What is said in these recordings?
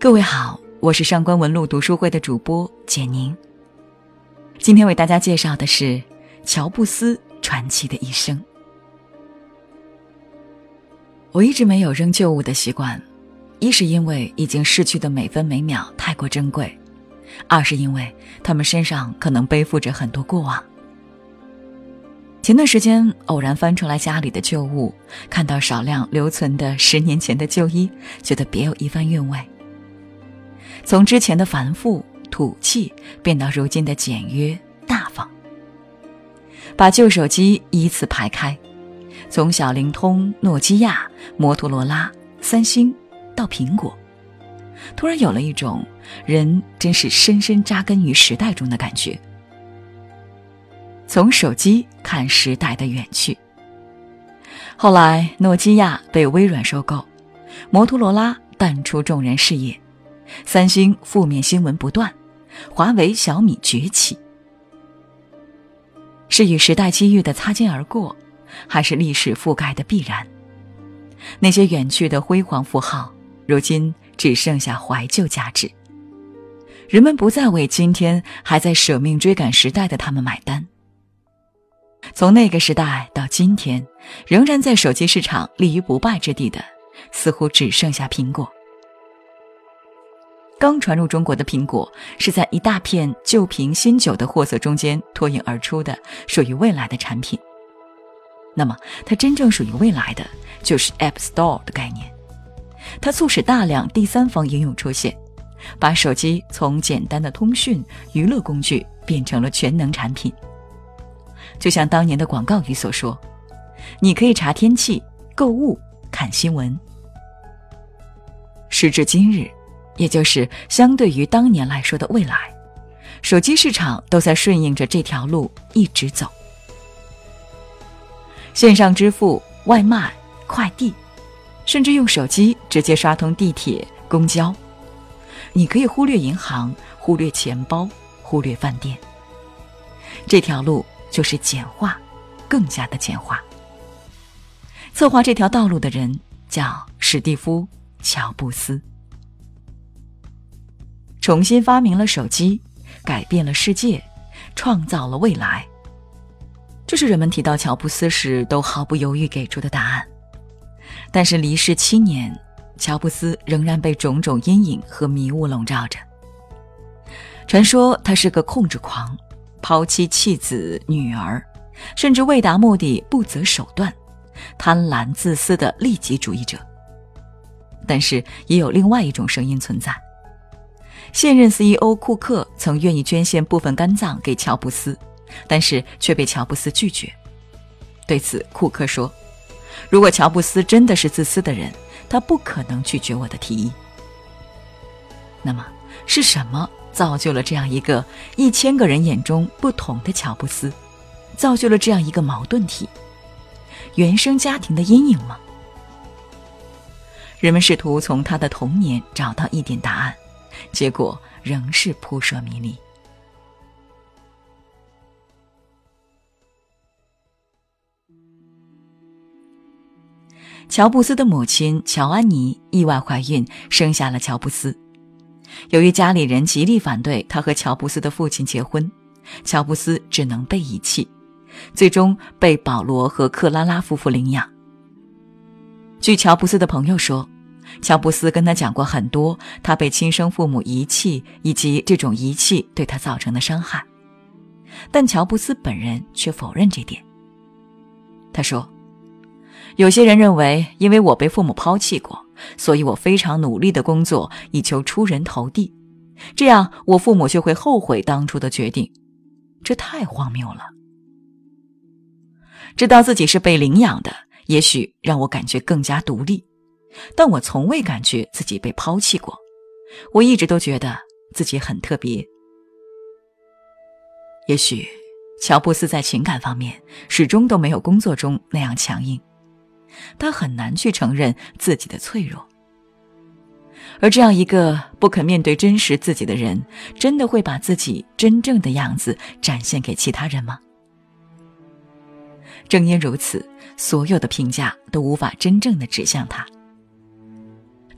各位好，我是上官文露读书会的主播简宁。今天为大家介绍的是乔布斯传奇的一生。我一直没有扔旧物的习惯，一是因为已经逝去的每分每秒太过珍贵，二是因为他们身上可能背负着很多过往。前段时间偶然翻出来家里的旧物，看到少量留存的十年前的旧衣，觉得别有一番韵味。从之前的繁复土气变到如今的简约大方，把旧手机依次排开，从小灵通、诺基亚、摩托罗拉、三星到苹果，突然有了一种人真是深深扎根于时代中的感觉。从手机看时代的远去，后来诺基亚被微软收购，摩托罗拉淡出众人视野。三星负面新闻不断，华为、小米崛起，是与时代机遇的擦肩而过，还是历史覆盖的必然？那些远去的辉煌符号，如今只剩下怀旧价值。人们不再为今天还在舍命追赶时代的他们买单。从那个时代到今天，仍然在手机市场立于不败之地的，似乎只剩下苹果。刚传入中国的苹果，是在一大片旧瓶新酒的货色中间脱颖而出的，属于未来的产品。那么，它真正属于未来的，就是 App Store 的概念。它促使大量第三方应用出现，把手机从简单的通讯娱乐工具变成了全能产品。就像当年的广告语所说：“你可以查天气、购物、看新闻。”时至今日。也就是相对于当年来说的未来，手机市场都在顺应着这条路一直走。线上支付、外卖、快递，甚至用手机直接刷通地铁、公交，你可以忽略银行、忽略钱包、忽略饭店。这条路就是简化，更加的简化。策划这条道路的人叫史蒂夫·乔布斯。重新发明了手机，改变了世界，创造了未来。这是人们提到乔布斯时都毫不犹豫给出的答案。但是离世七年，乔布斯仍然被种种阴影和迷雾笼罩着。传说他是个控制狂，抛妻弃子、女儿，甚至为达目的不择手段，贪婪自私的利己主义者。但是也有另外一种声音存在。现任 CEO 库克曾愿意捐献部分肝脏给乔布斯，但是却被乔布斯拒绝。对此，库克说：“如果乔布斯真的是自私的人，他不可能拒绝我的提议。”那么，是什么造就了这样一个一千个人眼中不同的乔布斯？造就了这样一个矛盾体？原生家庭的阴影吗？人们试图从他的童年找到一点答案。结果仍是扑朔迷离。乔布斯的母亲乔安妮意外怀孕，生下了乔布斯。由于家里人极力反对他和乔布斯的父亲结婚，乔布斯只能被遗弃，最终被保罗和克拉拉夫妇领养。据乔布斯的朋友说。乔布斯跟他讲过很多他被亲生父母遗弃以及这种遗弃对他造成的伤害，但乔布斯本人却否认这点。他说：“有些人认为，因为我被父母抛弃过，所以我非常努力的工作以求出人头地，这样我父母就会后悔当初的决定。这太荒谬了。知道自己是被领养的，也许让我感觉更加独立。”但我从未感觉自己被抛弃过，我一直都觉得自己很特别。也许，乔布斯在情感方面始终都没有工作中那样强硬，他很难去承认自己的脆弱。而这样一个不肯面对真实自己的人，真的会把自己真正的样子展现给其他人吗？正因如此，所有的评价都无法真正的指向他。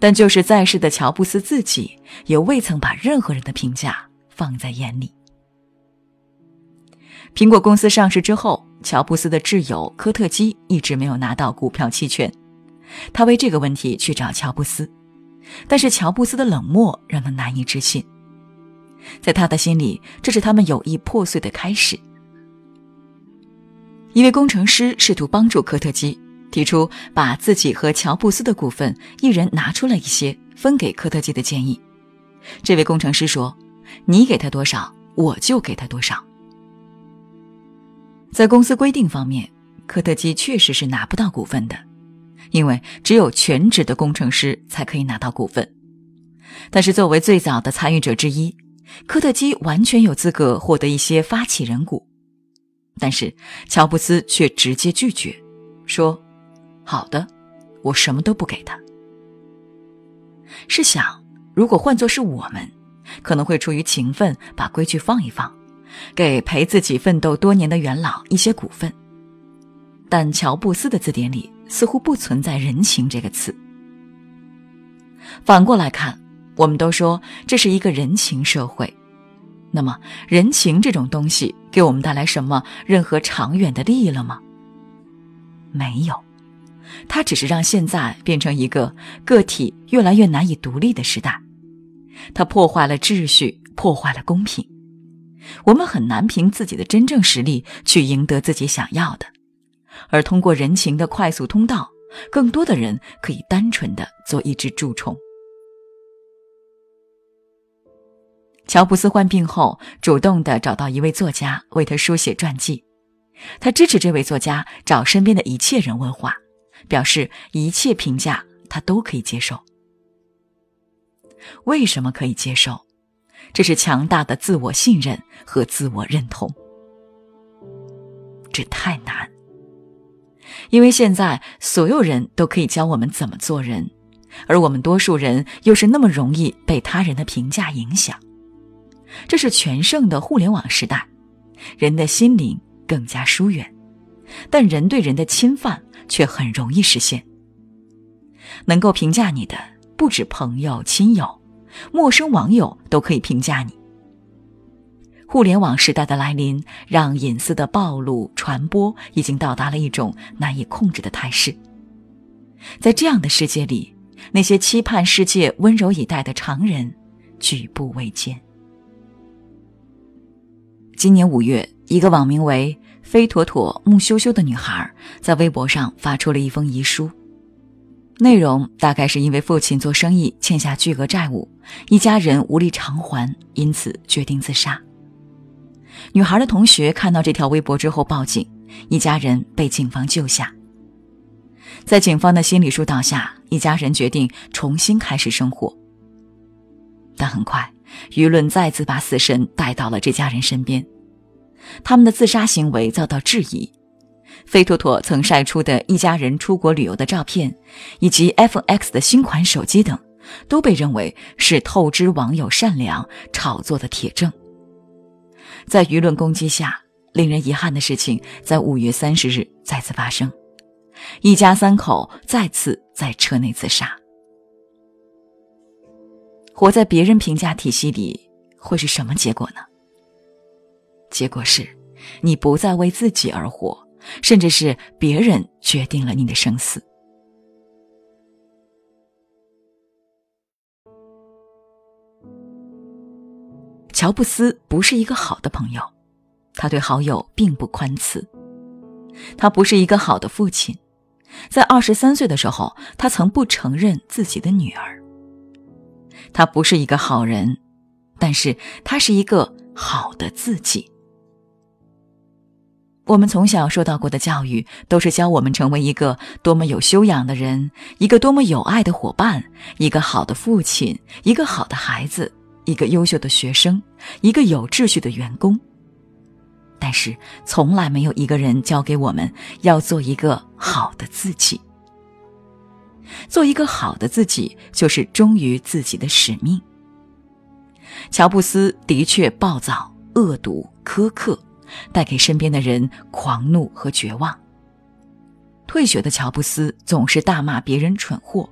但就是在世的乔布斯自己，也未曾把任何人的评价放在眼里。苹果公司上市之后，乔布斯的挚友科特基一直没有拿到股票期权，他为这个问题去找乔布斯，但是乔布斯的冷漠让他难以置信。在他的心里，这是他们友谊破碎的开始。一位工程师试图帮助科特基，提出把自己和乔布斯的股份一人拿出来一些分给科特基的建议。这位工程师说：“你给他多少，我就给他多少。”在公司规定方面，科特基确实是拿不到股份的，因为只有全职的工程师才可以拿到股份。但是作为最早的参与者之一，科特基完全有资格获得一些发起人股。但是乔布斯却直接拒绝，说：“好的，我什么都不给他。”试想，如果换作是我们，可能会出于情分把规矩放一放，给陪自己奋斗多年的元老一些股份。但乔布斯的字典里似乎不存在“人情”这个词。反过来看，我们都说这是一个人情社会。那么，人情这种东西给我们带来什么任何长远的利益了吗？没有，它只是让现在变成一个个体越来越难以独立的时代。它破坏了秩序，破坏了公平。我们很难凭自己的真正实力去赢得自己想要的，而通过人情的快速通道，更多的人可以单纯的做一只蛀虫。乔布斯患病后，主动的找到一位作家为他书写传记。他支持这位作家找身边的一切人问话，表示一切评价他都可以接受。为什么可以接受？这是强大的自我信任和自我认同。这太难，因为现在所有人都可以教我们怎么做人，而我们多数人又是那么容易被他人的评价影响。这是全盛的互联网时代，人的心灵更加疏远，但人对人的侵犯却很容易实现。能够评价你的不止朋友、亲友，陌生网友都可以评价你。互联网时代的来临，让隐私的暴露、传播已经到达了一种难以控制的态势。在这样的世界里，那些期盼世界温柔以待的常人，举步维艰。今年五月，一个网名为“飞妥妥木羞羞”的女孩在微博上发出了一封遗书，内容大概是因为父亲做生意欠下巨额债务，一家人无力偿还，因此决定自杀。女孩的同学看到这条微博之后报警，一家人被警方救下。在警方的心理疏导下，一家人决定重新开始生活。但很快。舆论再次把死神带到了这家人身边，他们的自杀行为遭到质疑。飞妥妥曾晒出的一家人出国旅游的照片，以及 iPhone X 的新款手机等，都被认为是透支网友善良、炒作的铁证。在舆论攻击下，令人遗憾的事情在五月三十日再次发生：一家三口再次在车内自杀。活在别人评价体系里会是什么结果呢？结果是，你不再为自己而活，甚至是别人决定了你的生死。乔布斯不是一个好的朋友，他对好友并不宽慈。他不是一个好的父亲，在二十三岁的时候，他曾不承认自己的女儿。他不是一个好人，但是他是一个好的自己。我们从小受到过的教育，都是教我们成为一个多么有修养的人，一个多么有爱的伙伴，一个好的父亲，一个好的孩子，一个优秀的学生，一个有秩序的员工。但是，从来没有一个人教给我们要做一个好的自己。做一个好的自己，就是忠于自己的使命。乔布斯的确暴躁、恶毒、苛刻，带给身边的人狂怒和绝望。退学的乔布斯总是大骂别人蠢货，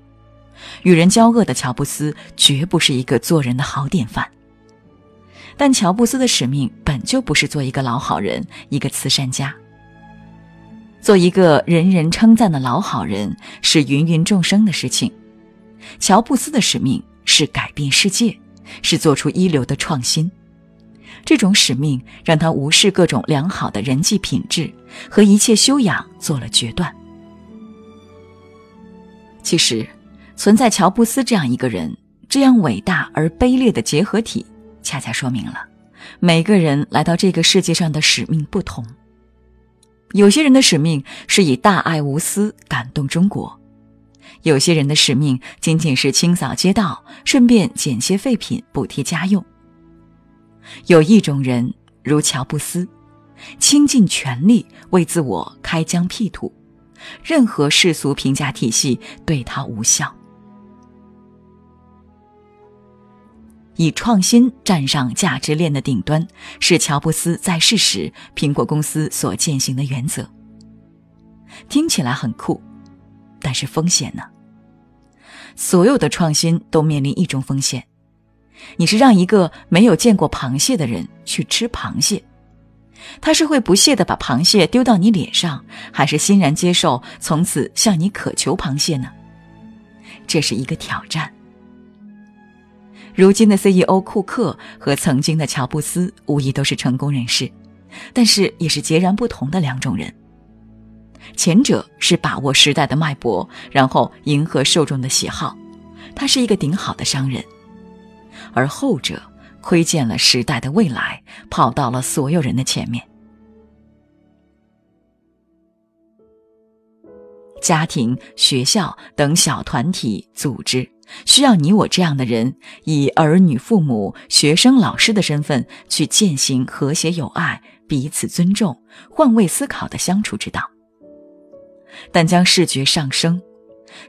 与人交恶的乔布斯绝不是一个做人的好典范。但乔布斯的使命本就不是做一个老好人，一个慈善家。做一个人人称赞的老好人是芸芸众生的事情，乔布斯的使命是改变世界，是做出一流的创新。这种使命让他无视各种良好的人际品质和一切修养，做了决断。其实，存在乔布斯这样一个人，这样伟大而卑劣的结合体，恰恰说明了每个人来到这个世界上的使命不同。有些人的使命是以大爱无私感动中国，有些人的使命仅仅是清扫街道，顺便捡些废品补贴家用。有一种人，如乔布斯，倾尽全力为自我开疆辟土，任何世俗评价体系对他无效。以创新站上价值链的顶端，是乔布斯在世时苹果公司所践行的原则。听起来很酷，但是风险呢？所有的创新都面临一种风险：你是让一个没有见过螃蟹的人去吃螃蟹，他是会不屑的把螃蟹丢到你脸上，还是欣然接受从此向你渴求螃蟹呢？这是一个挑战。如今的 CEO 库克和曾经的乔布斯无疑都是成功人士，但是也是截然不同的两种人。前者是把握时代的脉搏，然后迎合受众的喜好，他是一个顶好的商人；而后者窥见了时代的未来，跑到了所有人的前面。家庭、学校等小团体组织。需要你我这样的人，以儿女、父母、学生、老师的身份去践行和谐友爱、彼此尊重、换位思考的相处之道。但将视觉上升，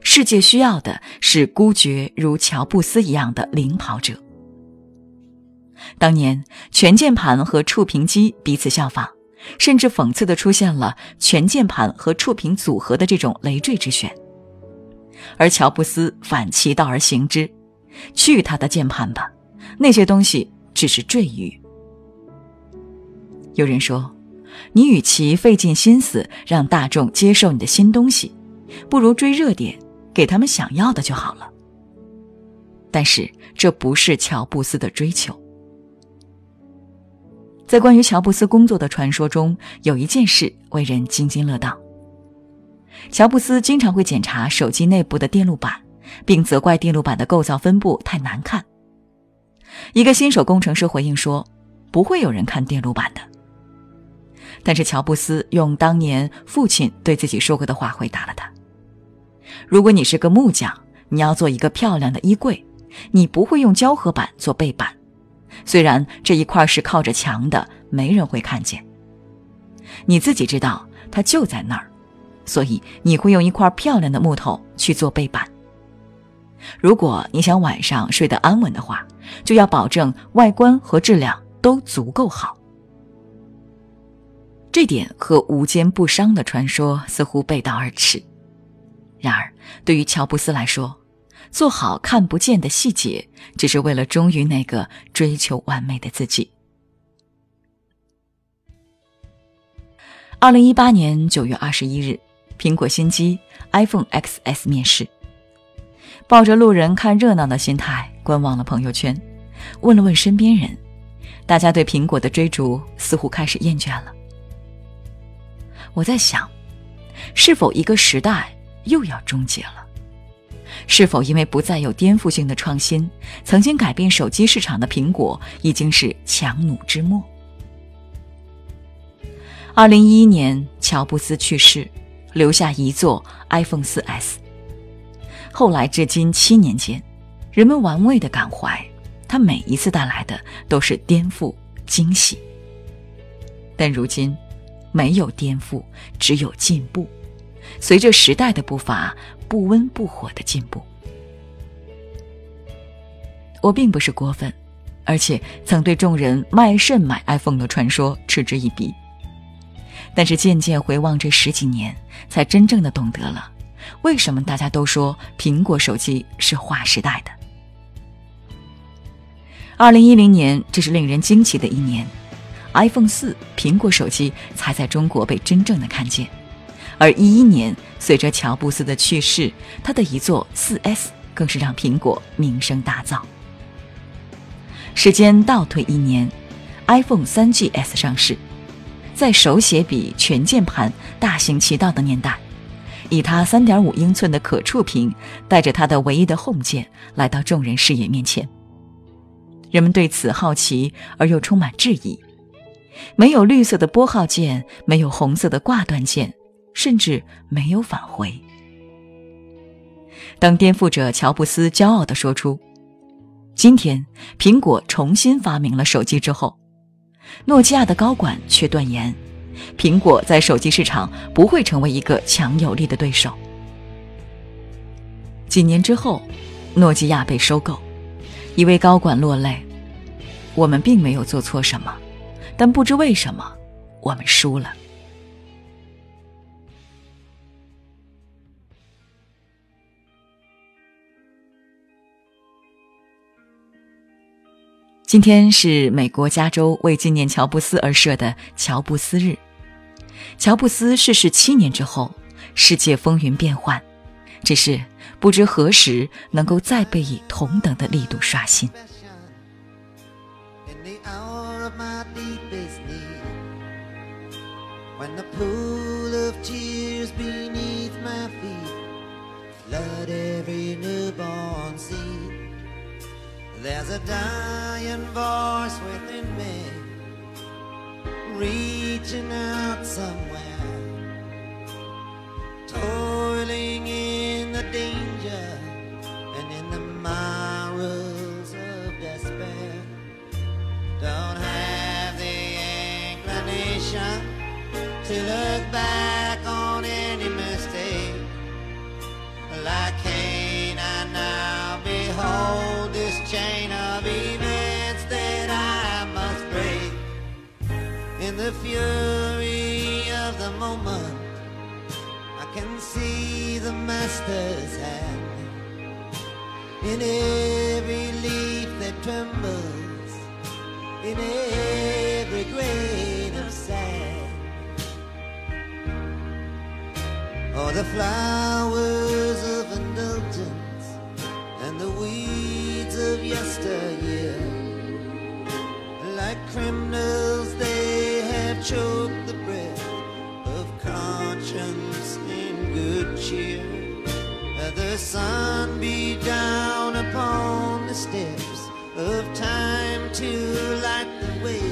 世界需要的是孤绝如乔布斯一样的领跑者。当年，全键盘和触屏机彼此效仿，甚至讽刺的出现了全键盘和触屏组合的这种累赘之选。而乔布斯反其道而行之，去他的键盘吧，那些东西只是赘语。有人说，你与其费尽心思让大众接受你的新东西，不如追热点，给他们想要的就好了。但是这不是乔布斯的追求。在关于乔布斯工作的传说中，有一件事为人津津乐道。乔布斯经常会检查手机内部的电路板，并责怪电路板的构造分布太难看。一个新手工程师回应说：“不会有人看电路板的。”但是乔布斯用当年父亲对自己说过的话回答了他：“如果你是个木匠，你要做一个漂亮的衣柜，你不会用胶合板做背板。虽然这一块是靠着墙的，没人会看见。你自己知道，它就在那儿。”所以你会用一块漂亮的木头去做背板。如果你想晚上睡得安稳的话，就要保证外观和质量都足够好。这点和无坚不伤的传说似乎背道而驰。然而，对于乔布斯来说，做好看不见的细节，只是为了忠于那个追求完美的自己。二零一八年九月二十一日。苹果新机 iPhone XS 面世，抱着路人看热闹的心态观望了朋友圈，问了问身边人，大家对苹果的追逐似乎开始厌倦了。我在想，是否一个时代又要终结了？是否因为不再有颠覆性的创新，曾经改变手机市场的苹果已经是强弩之末？二零一一年，乔布斯去世。留下一座 iPhone 4S。后来至今七年间，人们玩味的感怀，它每一次带来的都是颠覆、惊喜。但如今，没有颠覆，只有进步。随着时代的步伐，不温不火的进步。我并不是过分，而且曾对众人卖肾买 iPhone 的传说嗤之以鼻。但是渐渐回望这十几年，才真正的懂得了，为什么大家都说苹果手机是划时代的？二零一零年，这是令人惊奇的一年，iPhone 四苹果手机才在中国被真正的看见，而一一年，随着乔布斯的去世，他的一座四 S 更是让苹果名声大噪。时间倒退一年，iPhone 三 GS 上市，在手写笔、全键盘大行其道的年代，以它三点五英寸的可触屏，带着它的唯一的 Home 键来到众人视野面前。人们对此好奇而又充满质疑：没有绿色的拨号键，没有红色的挂断键，甚至没有返回。当颠覆者乔布斯骄傲地说出：“今天苹果重新发明了手机”之后，诺基亚的高管却断言，苹果在手机市场不会成为一个强有力的对手。几年之后，诺基亚被收购。一位高管落泪：“我们并没有做错什么，但不知为什么，我们输了。”今天是美国加州为纪念乔布斯而设的乔布斯日。乔布斯逝世七年之后，世界风云变幻。只是不知何时能够再被以同等的力度刷新。There's a dying voice within me, reaching out somewhere. The fury of the moment, I can see the Master's hand. In every leaf that trembles, in every grain of sand. or the flowers of indulgence and the weeds of yesteryear. Like criminals, sun be down upon the steps of time to light the way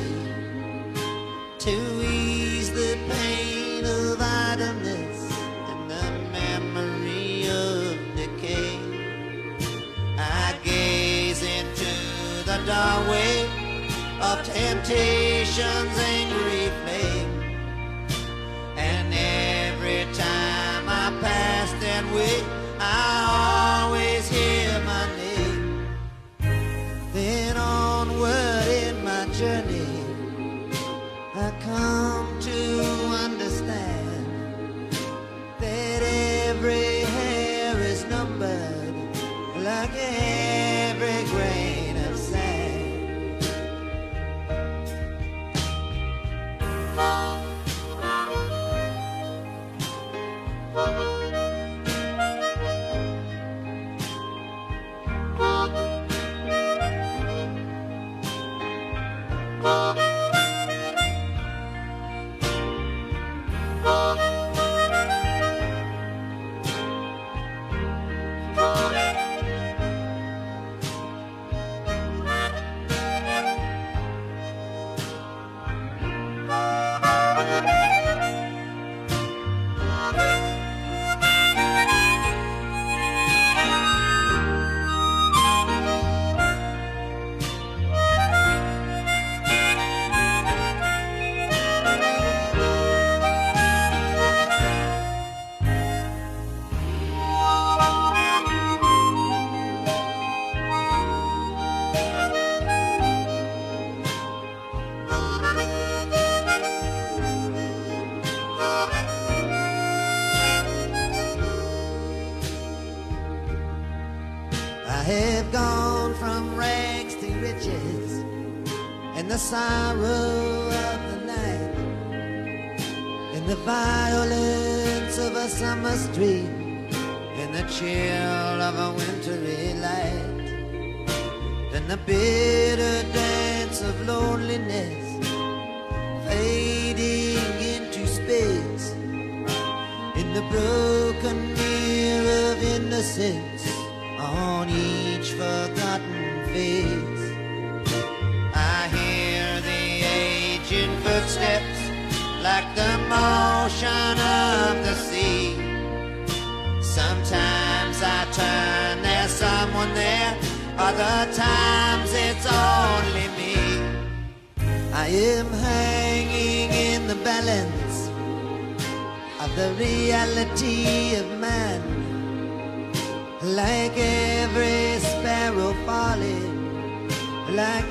to ease the pain of idleness and the memory of decay. I gaze into the doorway of temptation's angry a summer's dream, in the chill of a wintry light, in the bitter dance of loneliness, fading into space, in the broken mirror of innocence on each forgotten face. I hear the aging footsteps like the motion of the there's someone there. Other times it's only me. I am hanging in the balance of the reality of man. Like every sparrow falling, like